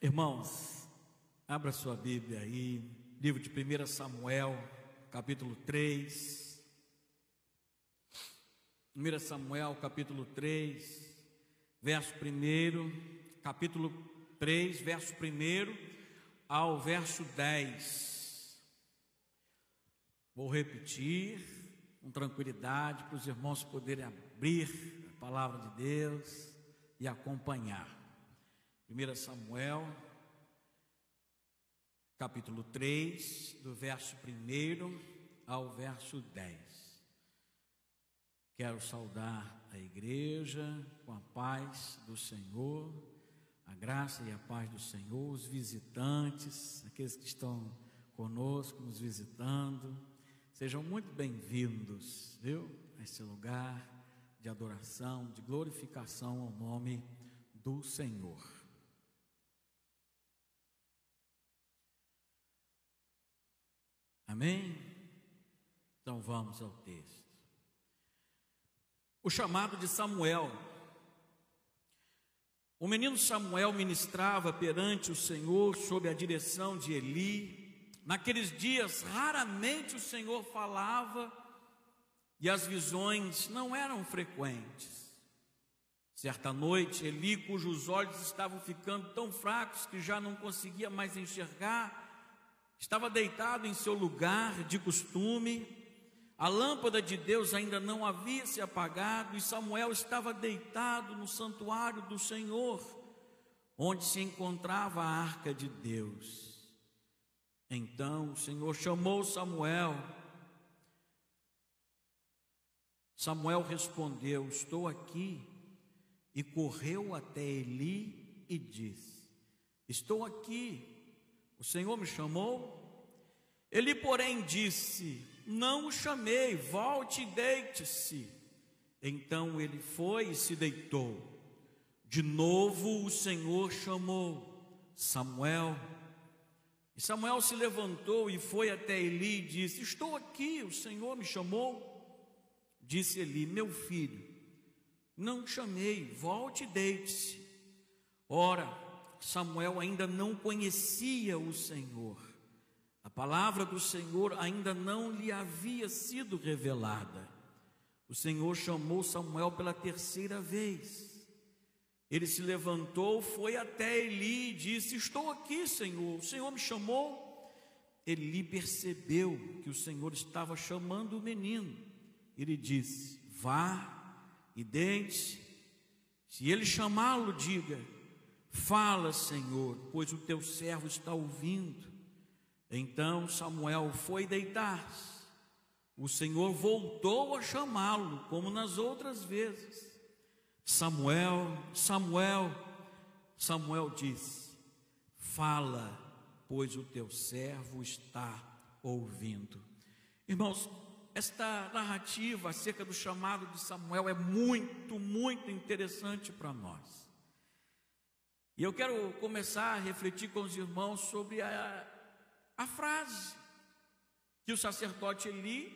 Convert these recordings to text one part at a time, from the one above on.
Irmãos, abra sua Bíblia aí, livro de 1 Samuel, capítulo 3. 1 Samuel, capítulo 3, verso 1, capítulo 3, verso 1 ao verso 10. Vou repetir com tranquilidade para os irmãos poderem abrir a palavra de Deus e acompanhar. 1 Samuel, capítulo 3, do verso 1 ao verso 10. Quero saudar a igreja com a paz do Senhor, a graça e a paz do Senhor, os visitantes, aqueles que estão conosco, nos visitando, sejam muito bem-vindos, viu? A esse lugar de adoração, de glorificação ao nome do Senhor. Amém? Então vamos ao texto. O chamado de Samuel. O menino Samuel ministrava perante o Senhor sob a direção de Eli. Naqueles dias, raramente o Senhor falava e as visões não eram frequentes. Certa noite, Eli, cujos olhos estavam ficando tão fracos que já não conseguia mais enxergar, estava deitado em seu lugar de costume, a lâmpada de Deus ainda não havia se apagado e Samuel estava deitado no santuário do Senhor, onde se encontrava a arca de Deus. Então o Senhor chamou Samuel. Samuel respondeu: Estou aqui. E correu até Eli e disse: Estou aqui. O Senhor me chamou. Ele, porém, disse: Não o chamei, volte e deite-se. Então ele foi e se deitou. De novo o Senhor chamou Samuel. E Samuel se levantou e foi até Eli e disse: Estou aqui, o Senhor me chamou. Disse Eli: Meu filho, não chamei, volte e deite-se. Ora, Samuel ainda não conhecia o Senhor. A palavra do Senhor ainda não lhe havia sido revelada. O Senhor chamou Samuel pela terceira vez. Ele se levantou, foi até Eli e disse: Estou aqui, Senhor. O Senhor me chamou. Eli percebeu que o Senhor estava chamando o menino. Ele disse: Vá e deite. Se ele chamá-lo, diga: Fala, Senhor, pois o teu servo está ouvindo. Então Samuel foi deitar-se. O Senhor voltou a chamá-lo, como nas outras vezes. Samuel, Samuel, Samuel disse: Fala, pois o teu servo está ouvindo. Irmãos, esta narrativa acerca do chamado de Samuel é muito, muito interessante para nós. E eu quero começar a refletir com os irmãos sobre a, a frase que o sacerdote Eli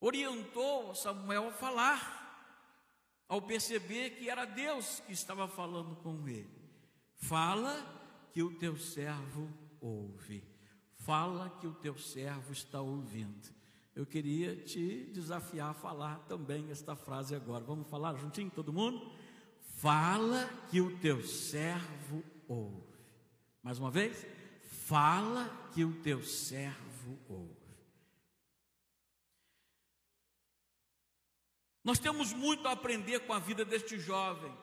orientou Samuel a falar, ao perceber que era Deus que estava falando com ele. Fala que o teu servo ouve. Fala que o teu servo está ouvindo. Eu queria te desafiar a falar também esta frase agora. Vamos falar juntinho, todo mundo? Fala que o teu servo ouve. Mais uma vez, fala que o teu servo ouve. Nós temos muito a aprender com a vida deste jovem,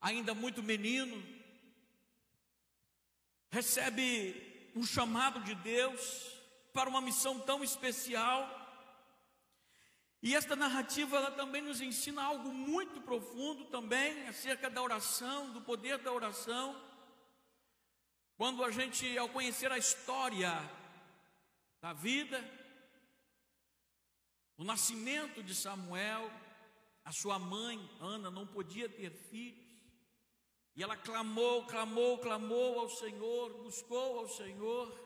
ainda muito menino, recebe um chamado de Deus para uma missão tão especial e esta narrativa ela também nos ensina algo muito profundo também acerca da oração, do poder da oração. Quando a gente ao conhecer a história da vida, o nascimento de Samuel, a sua mãe Ana não podia ter filhos. E ela clamou, clamou, clamou ao Senhor, buscou ao Senhor.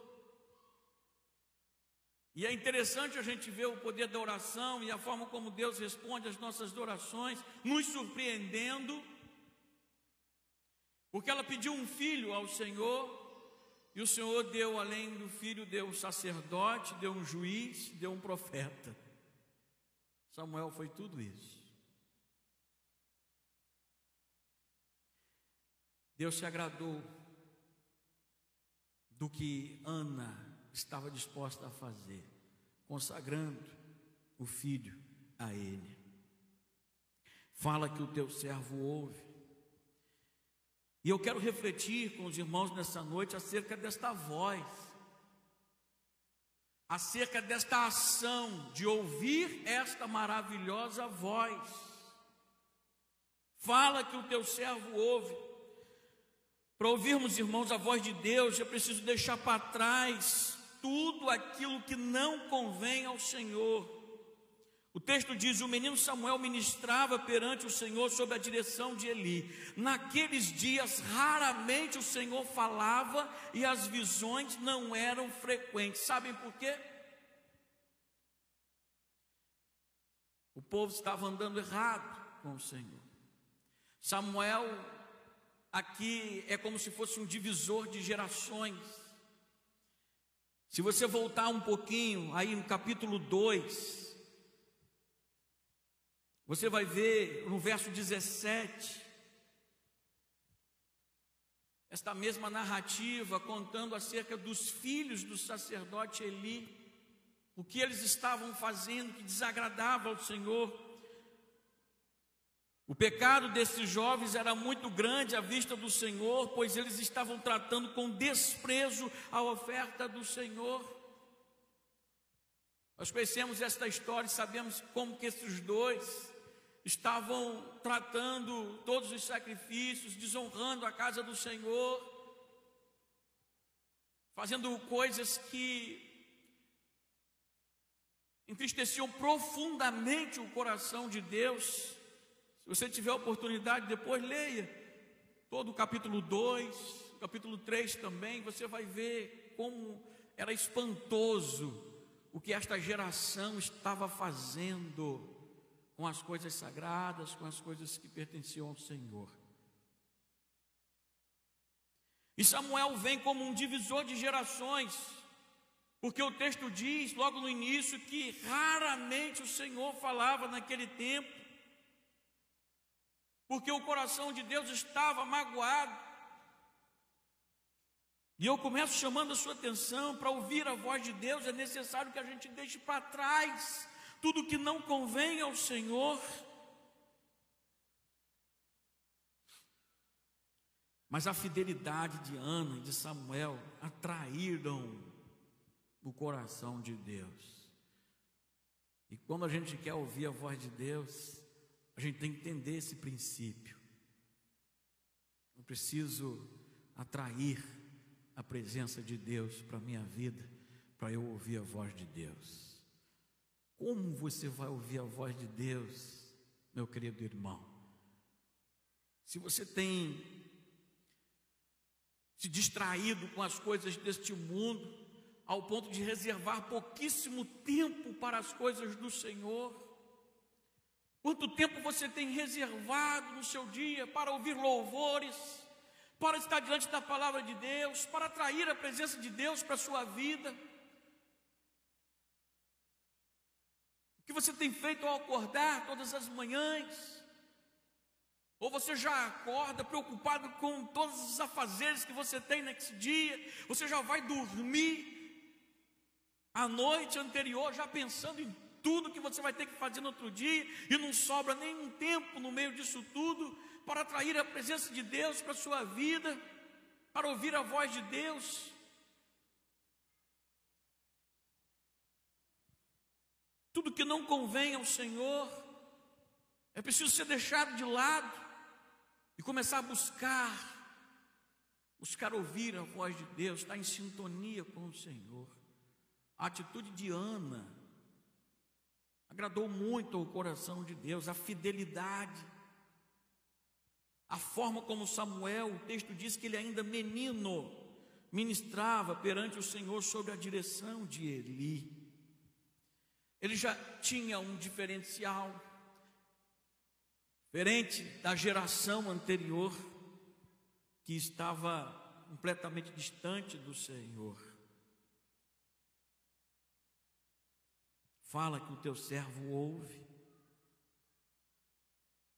E é interessante a gente ver o poder da oração e a forma como Deus responde às nossas orações, nos surpreendendo. Porque ela pediu um filho ao Senhor, e o Senhor deu, além do filho, deu um sacerdote, deu um juiz, deu um profeta. Samuel foi tudo isso. Deus se agradou do que Ana estava disposta a fazer, consagrando o filho a ele. Fala que o teu servo ouve. E eu quero refletir com os irmãos nessa noite acerca desta voz, acerca desta ação de ouvir esta maravilhosa voz. Fala que o teu servo ouve. Para ouvirmos, irmãos, a voz de Deus, é preciso deixar para trás tudo aquilo que não convém ao Senhor. O texto diz: o menino Samuel ministrava perante o Senhor sob a direção de Eli. Naqueles dias, raramente o Senhor falava e as visões não eram frequentes. Sabem por quê? O povo estava andando errado com o Senhor. Samuel aqui é como se fosse um divisor de gerações. Se você voltar um pouquinho, aí no capítulo 2, você vai ver no verso 17, esta mesma narrativa contando acerca dos filhos do sacerdote Eli, o que eles estavam fazendo que desagradava ao Senhor. O pecado desses jovens era muito grande à vista do Senhor, pois eles estavam tratando com desprezo a oferta do Senhor. Nós conhecemos esta história e sabemos como que esses dois estavam tratando todos os sacrifícios, desonrando a casa do Senhor, fazendo coisas que entristeciam profundamente o coração de Deus. Se você tiver oportunidade, depois leia todo o capítulo 2, capítulo 3 também, você vai ver como era espantoso o que esta geração estava fazendo com as coisas sagradas, com as coisas que pertenciam ao Senhor. E Samuel vem como um divisor de gerações, porque o texto diz logo no início que raramente o Senhor falava naquele tempo, porque o coração de Deus estava magoado. E eu começo chamando a sua atenção para ouvir a voz de Deus, é necessário que a gente deixe para trás tudo que não convém ao Senhor. Mas a fidelidade de Ana e de Samuel atraíram o coração de Deus. E quando a gente quer ouvir a voz de Deus, a gente tem que entender esse princípio. Eu preciso atrair a presença de Deus para a minha vida, para eu ouvir a voz de Deus. Como você vai ouvir a voz de Deus, meu querido irmão? Se você tem se distraído com as coisas deste mundo, ao ponto de reservar pouquíssimo tempo para as coisas do Senhor, Quanto tempo você tem reservado no seu dia para ouvir louvores, para estar diante da palavra de Deus, para atrair a presença de Deus para a sua vida? O que você tem feito ao acordar todas as manhãs? Ou você já acorda preocupado com todos os afazeres que você tem nesse dia? Você já vai dormir a noite anterior já pensando em tudo que você vai ter que fazer no outro dia, e não sobra nenhum tempo no meio disso tudo para atrair a presença de Deus para a sua vida, para ouvir a voz de Deus. Tudo que não convém ao Senhor é preciso ser deixado de lado e começar a buscar, buscar ouvir a voz de Deus, estar em sintonia com o Senhor. A atitude de Ana agradou muito ao coração de Deus, a fidelidade, a forma como Samuel, o texto diz que ele ainda menino, ministrava perante o Senhor sob a direção de Eli. Ele já tinha um diferencial, diferente da geração anterior, que estava completamente distante do Senhor. Fala que o teu servo ouve.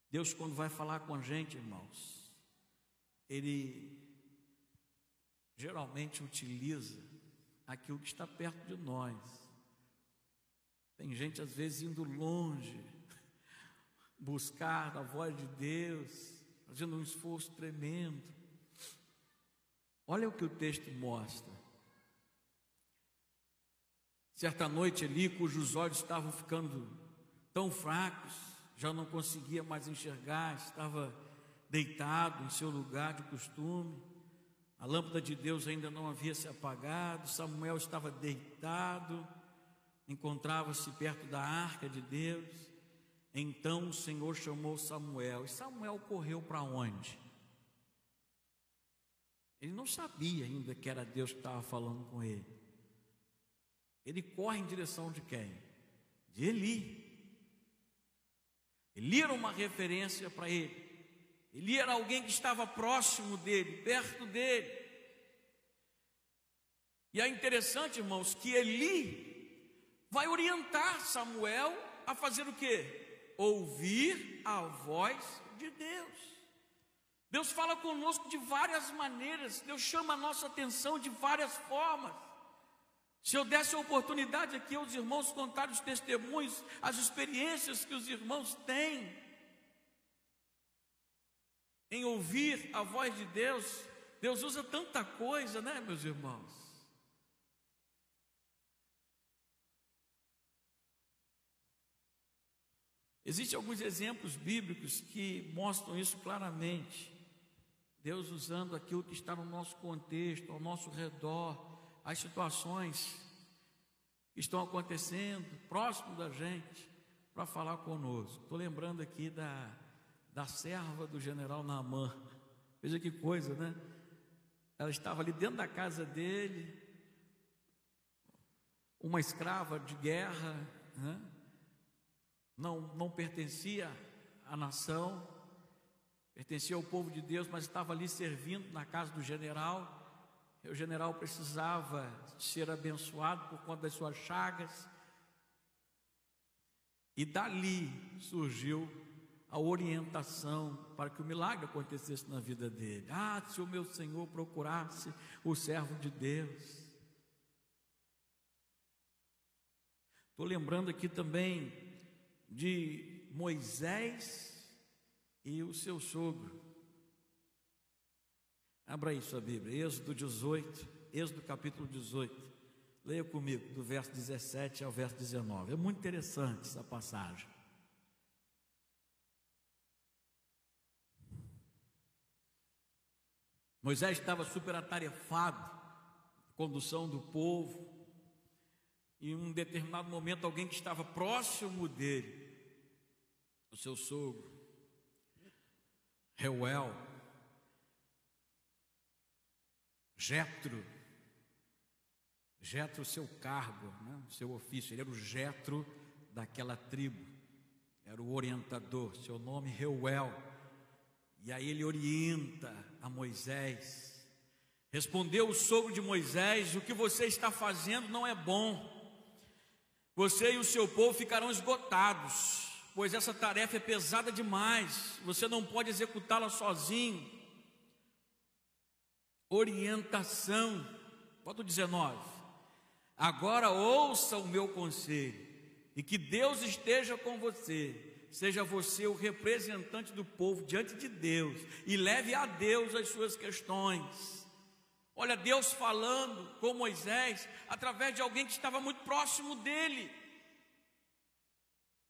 Deus, quando vai falar com a gente, irmãos, Ele geralmente utiliza aquilo que está perto de nós. Tem gente, às vezes, indo longe, buscar a voz de Deus, fazendo um esforço tremendo. Olha o que o texto mostra. Certa noite ali, cujos olhos estavam ficando tão fracos, já não conseguia mais enxergar, estava deitado em seu lugar de costume. A lâmpada de Deus ainda não havia se apagado, Samuel estava deitado, encontrava-se perto da arca de Deus. Então o Senhor chamou Samuel, e Samuel correu para onde? Ele não sabia ainda que era Deus que estava falando com ele. Ele corre em direção de quem? De Eli. Eli era uma referência para ele. Eli era alguém que estava próximo dele, perto dele. E é interessante, irmãos, que Eli vai orientar Samuel a fazer o quê? Ouvir a voz de Deus. Deus fala conosco de várias maneiras, Deus chama a nossa atenção de várias formas. Se eu desse a oportunidade aqui aos irmãos contar os testemunhos, as experiências que os irmãos têm, em ouvir a voz de Deus. Deus usa tanta coisa, né, meus irmãos? Existem alguns exemplos bíblicos que mostram isso claramente. Deus usando aquilo que está no nosso contexto, ao nosso redor, as situações que estão acontecendo próximo da gente, para falar conosco. Estou lembrando aqui da da serva do general Naamã. Veja que coisa, né? Ela estava ali dentro da casa dele, uma escrava de guerra, né? não, não pertencia à nação, pertencia ao povo de Deus, mas estava ali servindo na casa do general. O general precisava ser abençoado por conta das suas chagas. E dali surgiu a orientação para que o milagre acontecesse na vida dele. Ah, se o meu Senhor procurasse o servo de Deus. Estou lembrando aqui também de Moisés e o seu sogro. Abra aí sua Bíblia, Êxodo 18, Êxodo capítulo 18. Leia comigo, do verso 17 ao verso 19. É muito interessante essa passagem. Moisés estava super atarefado, condução do povo, em um determinado momento alguém que estava próximo dele, o seu sogro, Reuel, Jetro, Jetro, seu cargo, né, seu ofício, ele era o Jetro daquela tribo, era o orientador, seu nome Reuel. E aí ele orienta a Moisés. Respondeu o sogro de Moisés: O que você está fazendo não é bom. Você e o seu povo ficarão esgotados, pois essa tarefa é pesada demais. Você não pode executá-la sozinho. Orientação. Bota o 19. Agora ouça o meu conselho, e que Deus esteja com você seja você o representante do povo diante de Deus e leve a Deus as suas questões. Olha, Deus falando com Moisés através de alguém que estava muito próximo dele.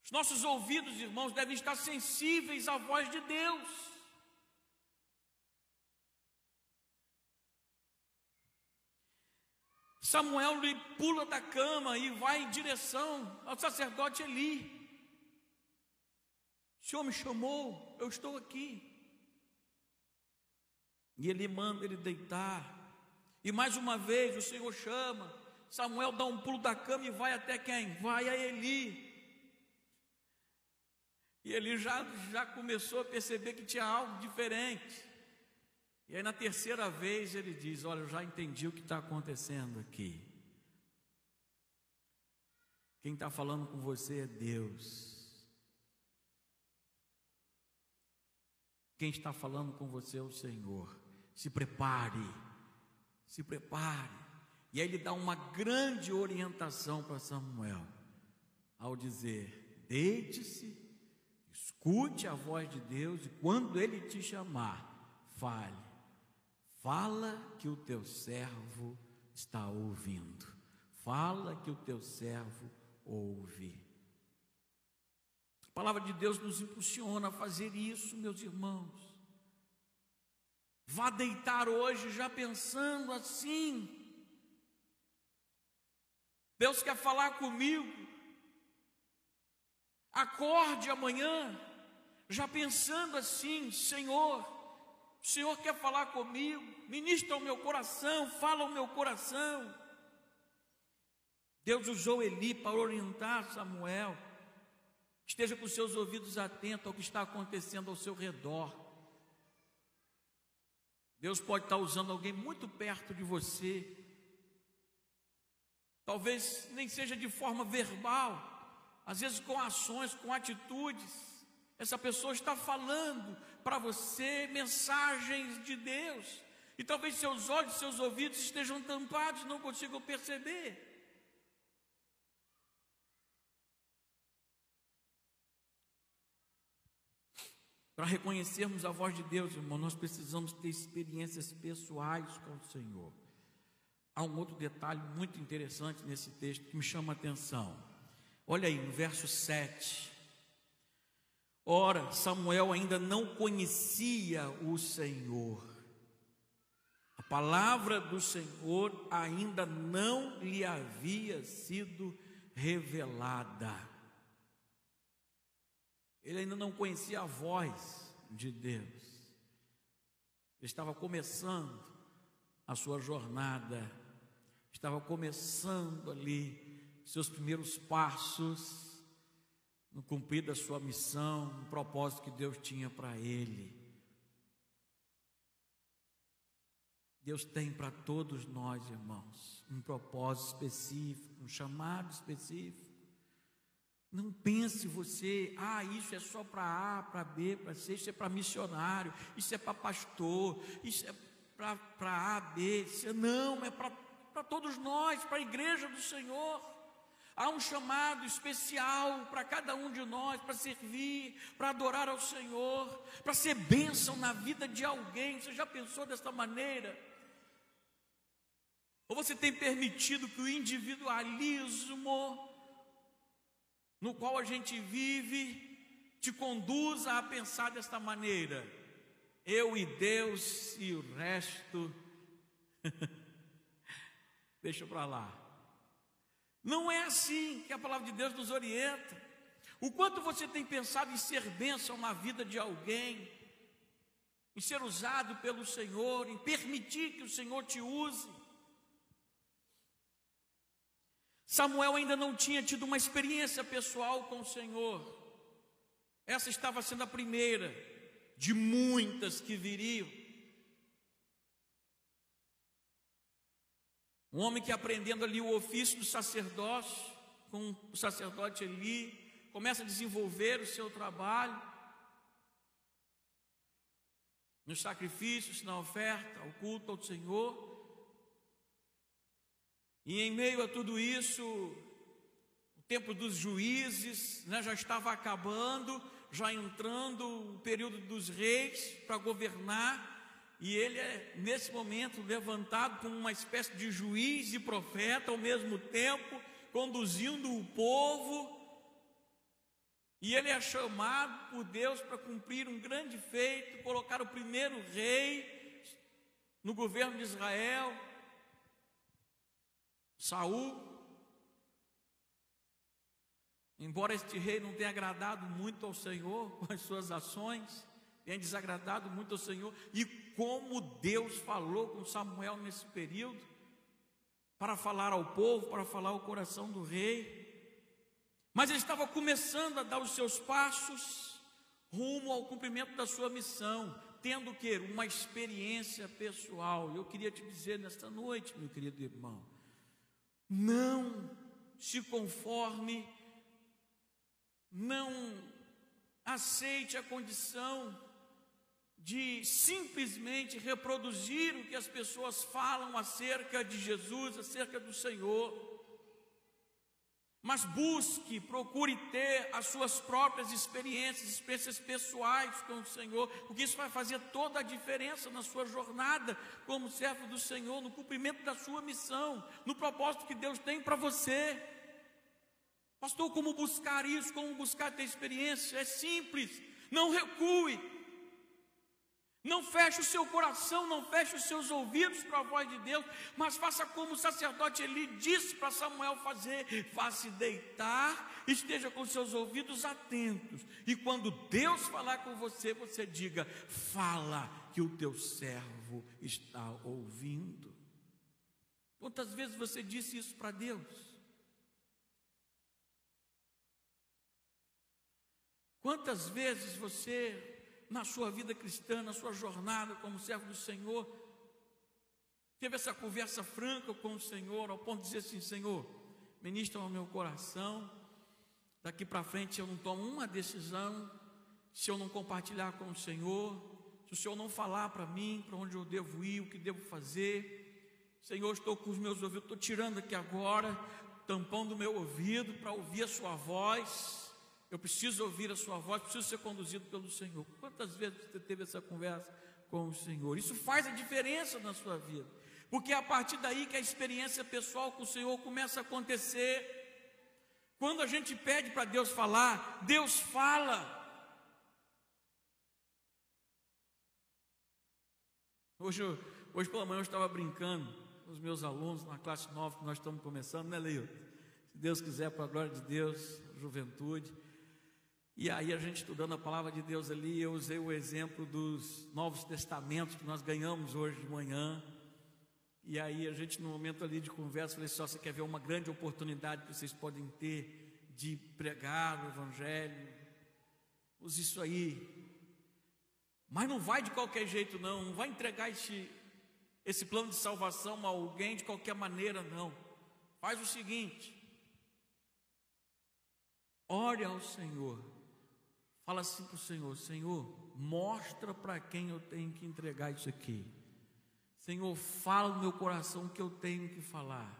Os nossos ouvidos, irmãos, devem estar sensíveis à voz de Deus. Samuel lhe pula da cama e vai em direção ao sacerdote Eli. O Senhor me chamou, eu estou aqui. E ele manda ele deitar. E mais uma vez o Senhor chama. Samuel dá um pulo da cama e vai até quem? Vai a Eli. E ele já, já começou a perceber que tinha algo diferente. E aí na terceira vez ele diz: Olha, eu já entendi o que está acontecendo aqui. Quem está falando com você é Deus. Quem está falando com você é o Senhor. Se prepare, se prepare. E aí ele dá uma grande orientação para Samuel, ao dizer: deite-se, escute a voz de Deus, e quando ele te chamar, fale. Fala que o teu servo está ouvindo. Fala que o teu servo ouve. A palavra de Deus nos impulsiona a fazer isso, meus irmãos. Vá deitar hoje já pensando assim. Deus quer falar comigo. Acorde amanhã, já pensando assim: Senhor, o Senhor quer falar comigo, ministra o meu coração, fala o meu coração. Deus usou Eli para orientar Samuel. Esteja com seus ouvidos atentos ao que está acontecendo ao seu redor. Deus pode estar usando alguém muito perto de você. Talvez nem seja de forma verbal, às vezes com ações, com atitudes. Essa pessoa está falando para você mensagens de Deus. E talvez seus olhos, seus ouvidos estejam tampados, não consigam perceber. Para reconhecermos a voz de Deus, irmão, nós precisamos ter experiências pessoais com o Senhor. Há um outro detalhe muito interessante nesse texto que me chama a atenção. Olha aí, no verso 7. Ora, Samuel ainda não conhecia o Senhor. A palavra do Senhor ainda não lhe havia sido revelada. Ele ainda não conhecia a voz de Deus. Ele estava começando a sua jornada, estava começando ali seus primeiros passos no cumprir da sua missão, no propósito que Deus tinha para ele. Deus tem para todos nós, irmãos, um propósito específico, um chamado específico. Não pense você, ah, isso é só para A, para B, para C, isso é para missionário, isso é para pastor, isso é para A, B, C. Não, é para todos nós, para a igreja do Senhor. Há um chamado especial para cada um de nós, para servir, para adorar ao Senhor, para ser bênção na vida de alguém. Você já pensou desta maneira? Ou você tem permitido que o individualismo no qual a gente vive te conduza a pensar desta maneira: eu e Deus e o resto, deixa para lá. Não é assim que a palavra de Deus nos orienta. O quanto você tem pensado em ser bênção na vida de alguém, em ser usado pelo Senhor, em permitir que o Senhor te use. Samuel ainda não tinha tido uma experiência pessoal com o Senhor. Essa estava sendo a primeira de muitas que viriam. Um homem que aprendendo ali o ofício do sacerdócio, com o sacerdote Eli, começa a desenvolver o seu trabalho nos sacrifícios, na oferta, ao culto ao Senhor. E em meio a tudo isso, o tempo dos juízes né, já estava acabando, já entrando o período dos reis para governar, e ele é, nesse momento, levantado como uma espécie de juiz e profeta ao mesmo tempo, conduzindo o povo, e ele é chamado por Deus para cumprir um grande feito, colocar o primeiro rei no governo de Israel, Saul, embora este rei não tenha agradado muito ao Senhor com as suas ações, tenha desagradado muito ao Senhor, e como Deus falou com Samuel nesse período, para falar ao povo, para falar ao coração do rei, mas ele estava começando a dar os seus passos rumo ao cumprimento da sua missão, tendo que uma experiência pessoal. Eu queria te dizer nesta noite, meu querido irmão, não se conforme, não aceite a condição de simplesmente reproduzir o que as pessoas falam acerca de Jesus, acerca do Senhor mas busque, procure ter as suas próprias experiências, experiências pessoais com o Senhor, porque isso vai fazer toda a diferença na sua jornada como servo do Senhor, no cumprimento da sua missão, no propósito que Deus tem para você. Pastor, como buscar isso? Como buscar ter experiência? É simples, não recue, não feche o seu coração, não feche os seus ouvidos para a voz de Deus, mas faça como o sacerdote Eli disse para Samuel fazer: vá-se deitar, esteja com seus ouvidos atentos, e quando Deus falar com você, você diga: fala, que o teu servo está ouvindo. Quantas vezes você disse isso para Deus? Quantas vezes você na sua vida cristã, na sua jornada como servo do Senhor, teve essa conversa franca com o Senhor, ao ponto de dizer assim: Senhor, ministra ao meu coração, daqui para frente eu não tomo uma decisão, se eu não compartilhar com o Senhor, se o Senhor não falar para mim para onde eu devo ir, o que devo fazer. Senhor, estou com os meus ouvidos, estou tirando aqui agora, tampão do meu ouvido para ouvir a Sua voz. Eu preciso ouvir a sua voz, preciso ser conduzido pelo Senhor. Quantas vezes você teve essa conversa com o Senhor? Isso faz a diferença na sua vida. Porque é a partir daí que a experiência pessoal com o Senhor começa a acontecer. Quando a gente pede para Deus falar, Deus fala. Hoje, hoje pela manhã eu estava brincando com os meus alunos na classe nova que nós estamos começando, né, Leio? Se Deus quiser, para a glória de Deus, juventude. E aí a gente estudando a palavra de Deus ali, eu usei o exemplo dos Novos Testamentos que nós ganhamos hoje de manhã. E aí a gente no momento ali de conversa, falei só, você quer ver uma grande oportunidade que vocês podem ter de pregar o evangelho? Use isso aí. Mas não vai de qualquer jeito não, não vai entregar esse esse plano de salvação a alguém de qualquer maneira não. Faz o seguinte: ore ao Senhor Fala assim para o Senhor: Senhor, mostra para quem eu tenho que entregar isso aqui. Senhor, fala no meu coração o que eu tenho que falar.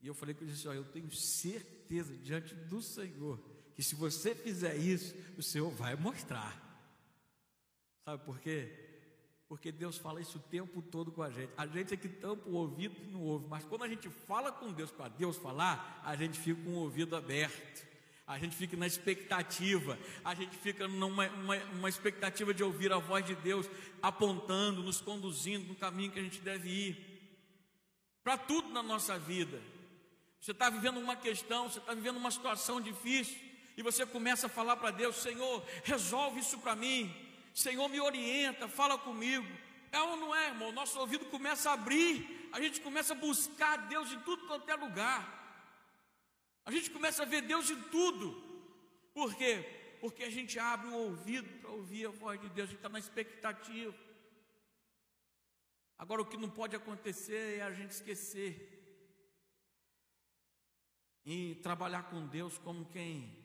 E eu falei com ele assim: Eu tenho certeza diante do Senhor que se você fizer isso, o Senhor vai mostrar. Sabe por quê? Porque Deus fala isso o tempo todo com a gente. A gente é que tampa o ouvido e não ouve, mas quando a gente fala com Deus para Deus falar, a gente fica com o ouvido aberto a gente fica na expectativa, a gente fica numa uma, uma expectativa de ouvir a voz de Deus apontando, nos conduzindo no caminho que a gente deve ir. Para tudo na nossa vida. Você está vivendo uma questão, você está vivendo uma situação difícil, e você começa a falar para Deus: Senhor, resolve isso para mim, Senhor, me orienta, fala comigo. É ou não é, irmão? Nosso ouvido começa a abrir, a gente começa a buscar Deus em tudo quanto é lugar. A gente começa a ver Deus em tudo. Por quê? Porque a gente abre o ouvido para ouvir a voz de Deus, a gente está na expectativa. Agora, o que não pode acontecer é a gente esquecer e trabalhar com Deus como quem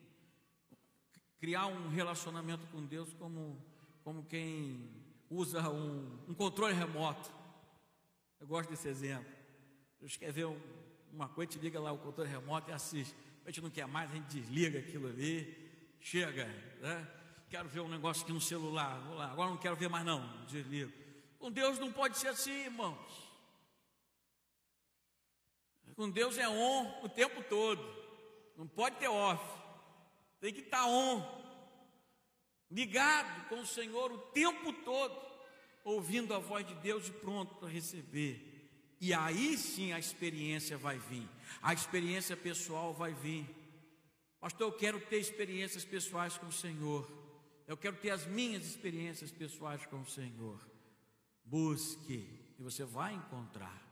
criar um relacionamento com Deus como, como quem usa um, um controle remoto. Eu gosto desse exemplo. Quer ver um, uma coisa, a gente liga lá o controle remoto e assiste. A gente não quer mais, a gente desliga aquilo ali, chega, né? Quero ver um negócio aqui no celular, vou lá, agora não quero ver mais não, desligo. Com Deus não pode ser assim, irmãos. Com Deus é on o tempo todo, não pode ter off, tem que estar on, ligado com o Senhor o tempo todo, ouvindo a voz de Deus e pronto para receber. E aí sim a experiência vai vir, a experiência pessoal vai vir. Pastor, eu quero ter experiências pessoais com o Senhor, eu quero ter as minhas experiências pessoais com o Senhor. Busque, e você vai encontrar.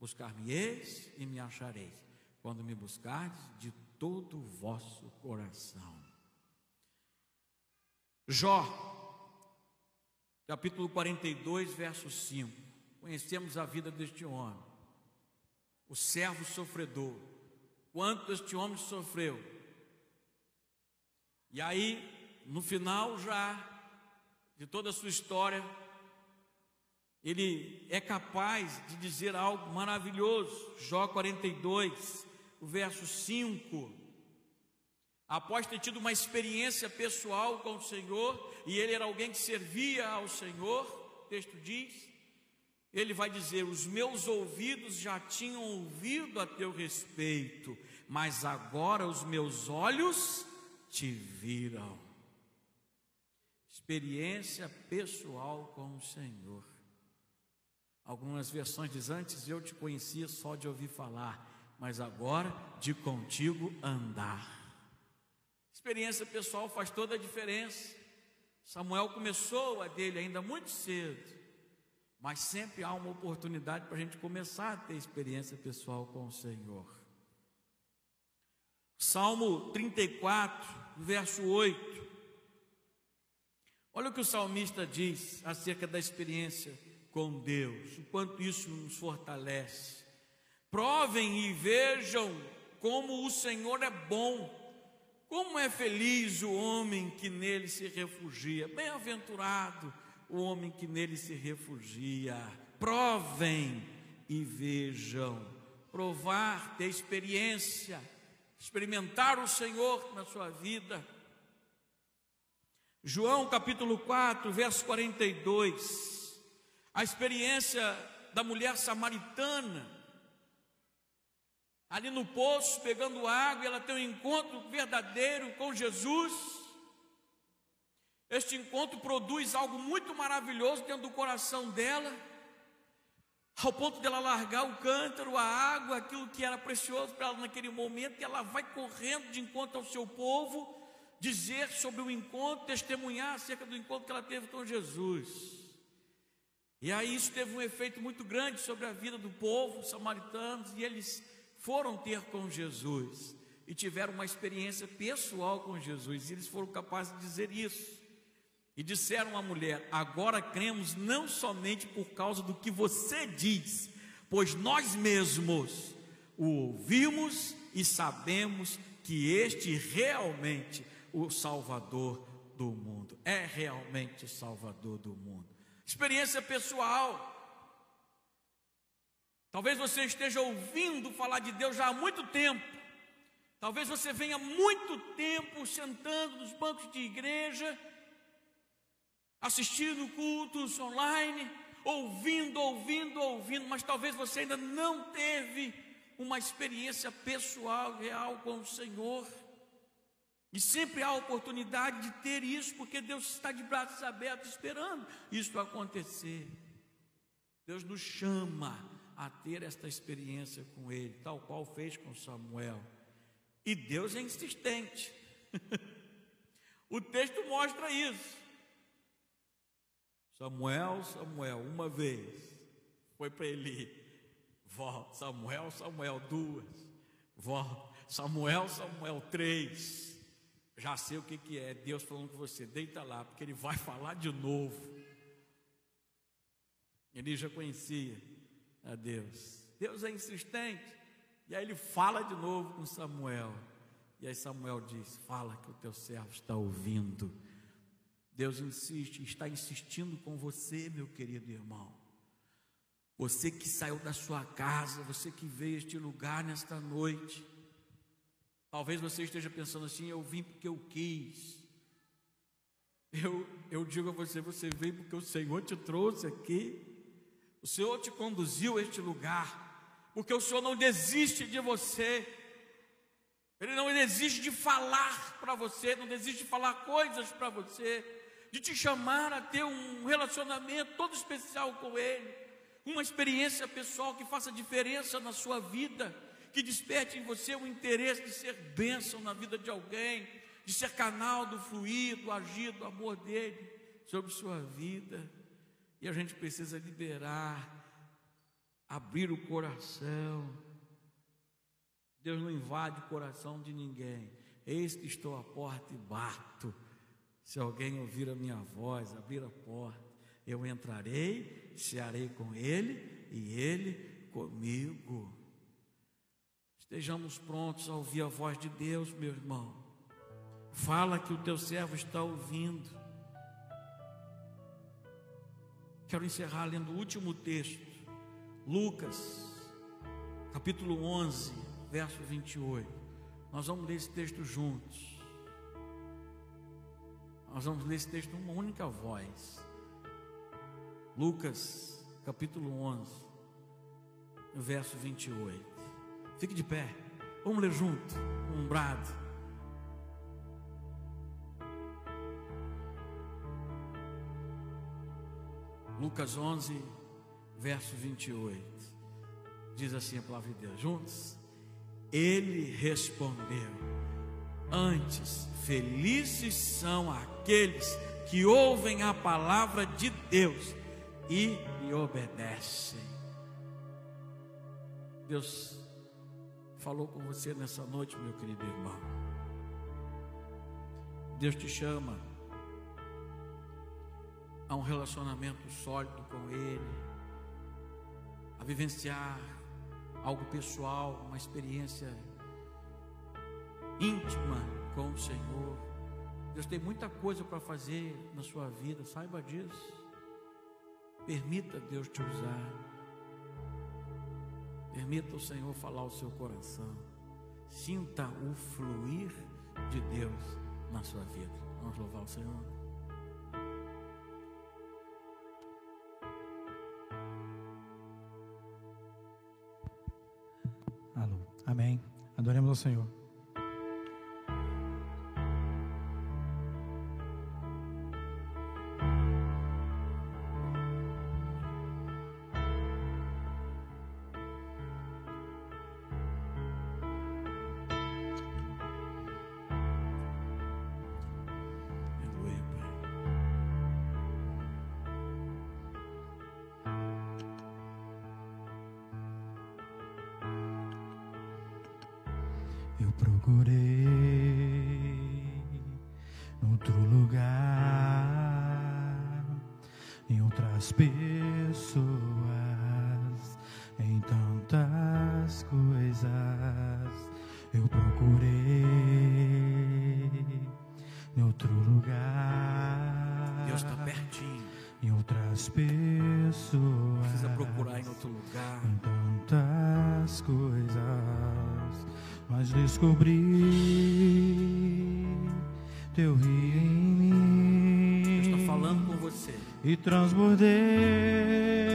Buscar-me-eis e me achareis, quando me buscardes de todo o vosso coração. Jó, capítulo 42, verso 5. Conhecemos a vida deste homem, o servo sofredor. Quanto este homem sofreu. E aí, no final já de toda a sua história, ele é capaz de dizer algo maravilhoso. Jó 42, o verso 5. Após ter tido uma experiência pessoal com o Senhor, e ele era alguém que servia ao Senhor, o texto diz, ele vai dizer: Os meus ouvidos já tinham ouvido a teu respeito, mas agora os meus olhos te viram. Experiência pessoal com o Senhor. Algumas versões diz antes eu te conhecia só de ouvir falar, mas agora de contigo andar. Experiência pessoal faz toda a diferença. Samuel começou a dele ainda muito cedo, mas sempre há uma oportunidade para a gente começar a ter experiência pessoal com o Senhor. Salmo 34, verso 8. Olha o que o salmista diz acerca da experiência com Deus, o quanto isso nos fortalece. Provem e vejam como o Senhor é bom como é feliz o homem que nele se refugia, bem-aventurado o homem que nele se refugia. Provem e vejam, provar, ter experiência, experimentar o Senhor na sua vida. João capítulo 4, verso 42, a experiência da mulher samaritana, ali no poço, pegando água, ela tem um encontro verdadeiro com Jesus. Este encontro produz algo muito maravilhoso dentro do coração dela, ao ponto dela largar o cântaro, a água, aquilo que era precioso para ela naquele momento, e ela vai correndo de encontro ao seu povo, dizer sobre o encontro, testemunhar acerca do encontro que ela teve com Jesus. E aí isso teve um efeito muito grande sobre a vida do povo samaritano, e eles foram ter com Jesus e tiveram uma experiência pessoal com Jesus, e eles foram capazes de dizer isso. E disseram à mulher: Agora cremos não somente por causa do que você diz, pois nós mesmos o ouvimos e sabemos que este realmente o Salvador do mundo, é realmente o Salvador do mundo. Experiência pessoal. Talvez você esteja ouvindo falar de Deus já há muito tempo. Talvez você venha muito tempo sentando nos bancos de igreja, assistindo cultos online, ouvindo, ouvindo, ouvindo, mas talvez você ainda não teve uma experiência pessoal real com o Senhor. E sempre há oportunidade de ter isso, porque Deus está de braços abertos esperando isso acontecer. Deus nos chama a ter esta experiência com ele, tal qual fez com Samuel. E Deus é insistente. o texto mostra isso. Samuel, Samuel, uma vez, foi para Eli. Volta, Samuel, Samuel, duas. Volta, Samuel, Samuel, três. Já sei o que, que é. Deus falando com você, deita lá, porque ele vai falar de novo. Ele já conhecia a Deus. Deus é insistente. E aí ele fala de novo com Samuel. E aí Samuel diz: Fala que o teu servo está ouvindo. Deus insiste, está insistindo com você, meu querido irmão. Você que saiu da sua casa, você que veio a este lugar nesta noite. Talvez você esteja pensando assim: eu vim porque eu quis. Eu, eu digo a você: você veio porque o Senhor te trouxe aqui. O Senhor te conduziu a este lugar, porque o Senhor não desiste de você, Ele não desiste de falar para você, não desiste de falar coisas para você, de te chamar a ter um relacionamento todo especial com Ele, uma experiência pessoal que faça diferença na sua vida, que desperte em você o interesse de ser bênção na vida de alguém, de ser canal do fluir, do agir, do amor dele sobre sua vida. E a gente precisa liberar, abrir o coração. Deus não invade o coração de ninguém. Eis que estou à porta e bato. Se alguém ouvir a minha voz, abrir a porta, Eu entrarei, cearei com ele e ele comigo. Estejamos prontos a ouvir a voz de Deus, meu irmão. Fala que o teu servo está ouvindo. Quero encerrar lendo o último texto, Lucas, capítulo 11, verso 28. Nós vamos ler esse texto juntos. Nós vamos ler esse texto numa única voz. Lucas, capítulo 11, verso 28. Fique de pé. Vamos ler junto, um brado. Lucas 11, verso 28. Diz assim a palavra de Deus. Juntos. Ele respondeu: Antes, felizes são aqueles que ouvem a palavra de Deus e lhe obedecem. Deus falou com você nessa noite, meu querido irmão. Deus te chama a um relacionamento sólido com Ele, a vivenciar algo pessoal, uma experiência íntima com o Senhor. Deus tem muita coisa para fazer na sua vida, saiba disso. Permita Deus te usar. Permita o Senhor falar o seu coração. Sinta o fluir de Deus na sua vida. Vamos louvar o Senhor. Amém. Adoremos ao Senhor. tantas pessoas. Precisa procurar em outro lugar. Em tantas coisas, mas descobri teu rio em mim. Deus está falando com você. E transbordei.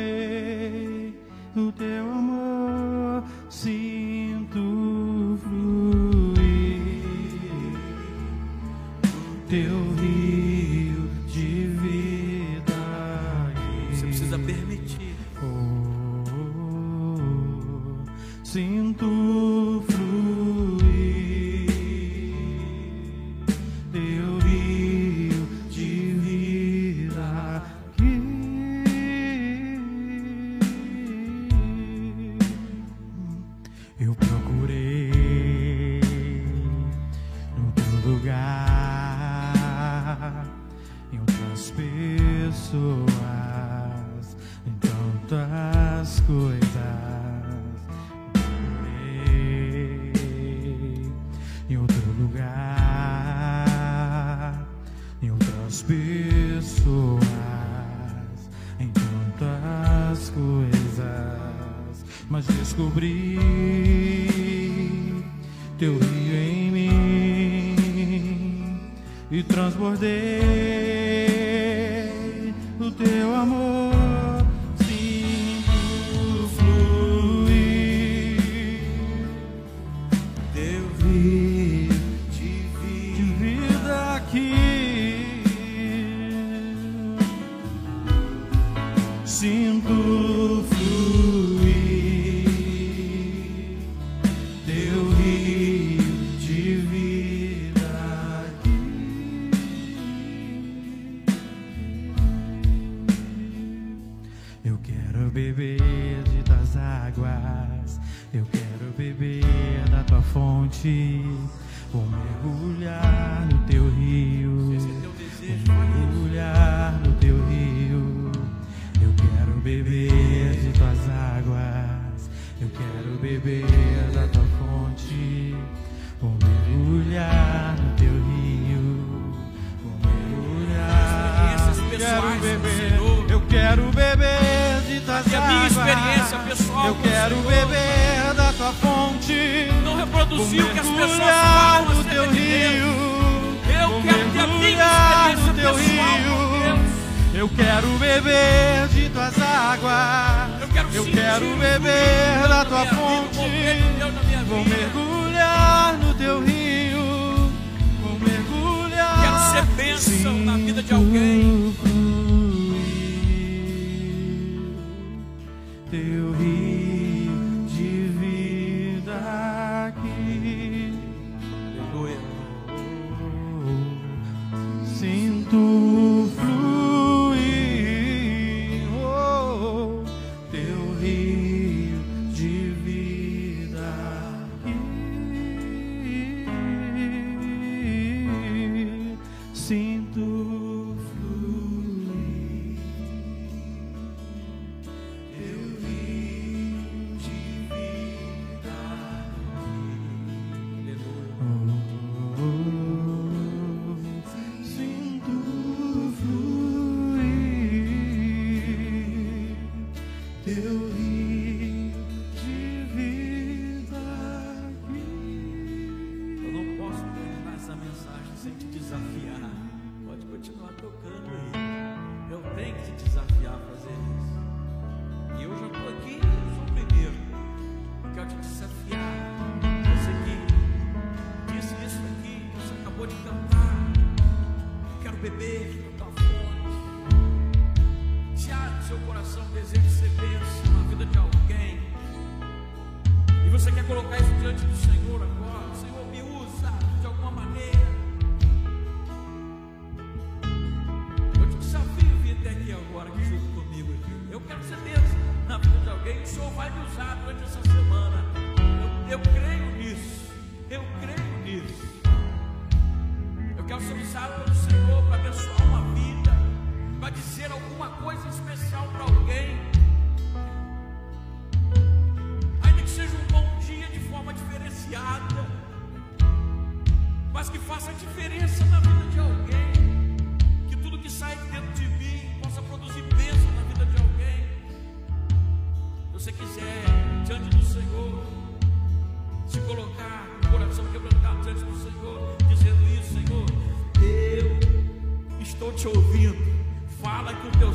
mas descobri teu rio em mim e transbordei. Vou que as pessoas mergulhar falam no teu rio. Eu quero ter minha experiência teu rio. Eu quero beber de tuas águas. Eu quero Eu quero beber da tua fonte. Vou mergulhar no teu rio. Vou mergulhar. Quero ser bênção na vida de alguém. Teu rio desafiar. Pode continuar tocando aí. Eu tenho que te desafiar a fazer isso. E eu já estou aqui, eu sou o primeiro. Eu quero te desafiar. Você que disse isso aqui, que você acabou de cantar. Eu quero beber da tua fonte. Se há no seu coração desejo de ser bênção na vida de alguém, e você quer colocar isso diante do Senhor agora,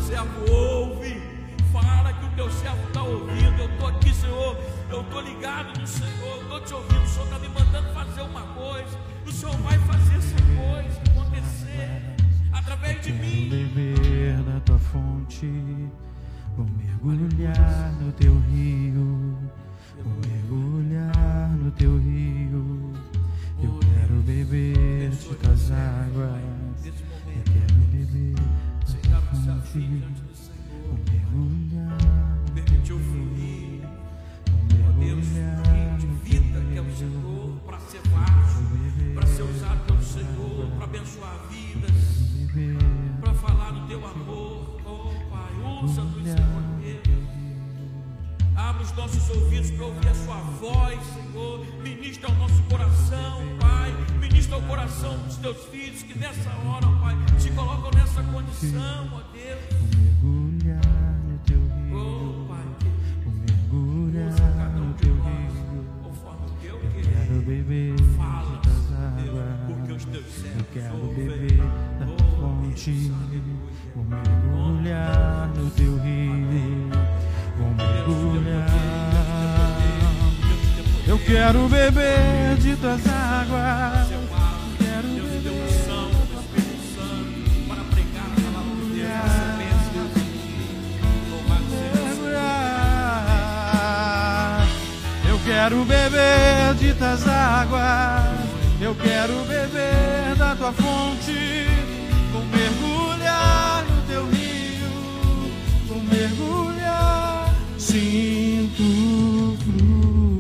servo ouve. Fala que o teu servo está ouvindo. Eu estou aqui, Senhor. Eu estou ligado no Senhor. Eu estou te ouvindo. O Senhor está me mandando fazer uma coisa. O Senhor vai fazer essa coisa acontecer através de mim. beber da tua fonte, vou mergulhar no teu rio, vou mergulhar no teu rio. Eu quero beber de tuas águas, tua o no teu Permitiu fluir. Deus, mergulhar fluir de vida que é o Senhor, para ser vaso, para ser usado pelo Senhor, para abençoar vidas, para falar do teu amor. Oh Pai, usa-nos, Senhor Deus. Abre os nossos ouvidos para ouvir a Sua voz, Senhor. Ministra ao nosso coração, Pai. Ministra ao coração dos teus filhos que nessa hora, Pai, se colocam nessa condição, ó Deus. vou mergulhar no teu rio. Oh Pai, Vou mergulhar um no teu nós rio. conforme o teu Quero querer. beber Fala, de tuas Deus, porque os águas. teus Eu servos quero ouvem. beber da Oh, fonte. Vou mergulhar no teu rio. Vou mergulhar. Eu quero beber de tuas águas. Quero beber de tuas águas. Eu quero beber da tua fonte. Vou mergulhar no teu rio. Vou mergulhar. Sinto fluir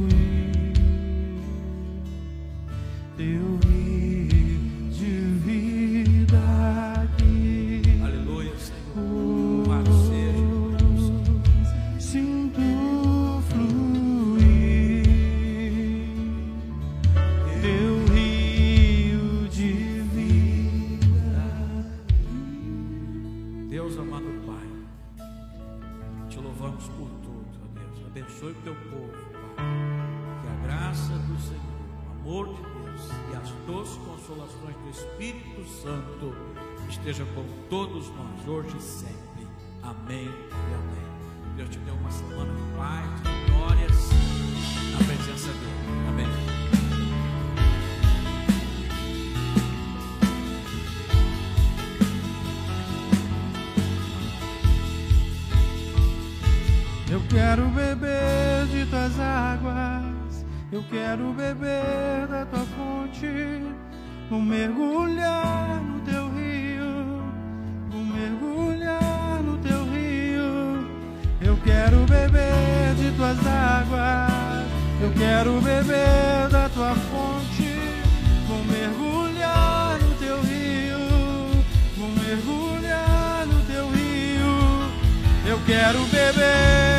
consolações do Espírito Santo esteja com todos nós, hoje e sempre. Amém e amém. Deus te dê uma semana de paz, de glórias, na presença dele. Amém. Eu quero beber de tuas águas, eu quero beber da tua fonte, vou mergulhar no teu rio, vou mergulhar no teu rio. Eu quero beber de tuas águas, eu quero beber da tua fonte, vou mergulhar no teu rio, vou mergulhar no teu rio. Eu quero beber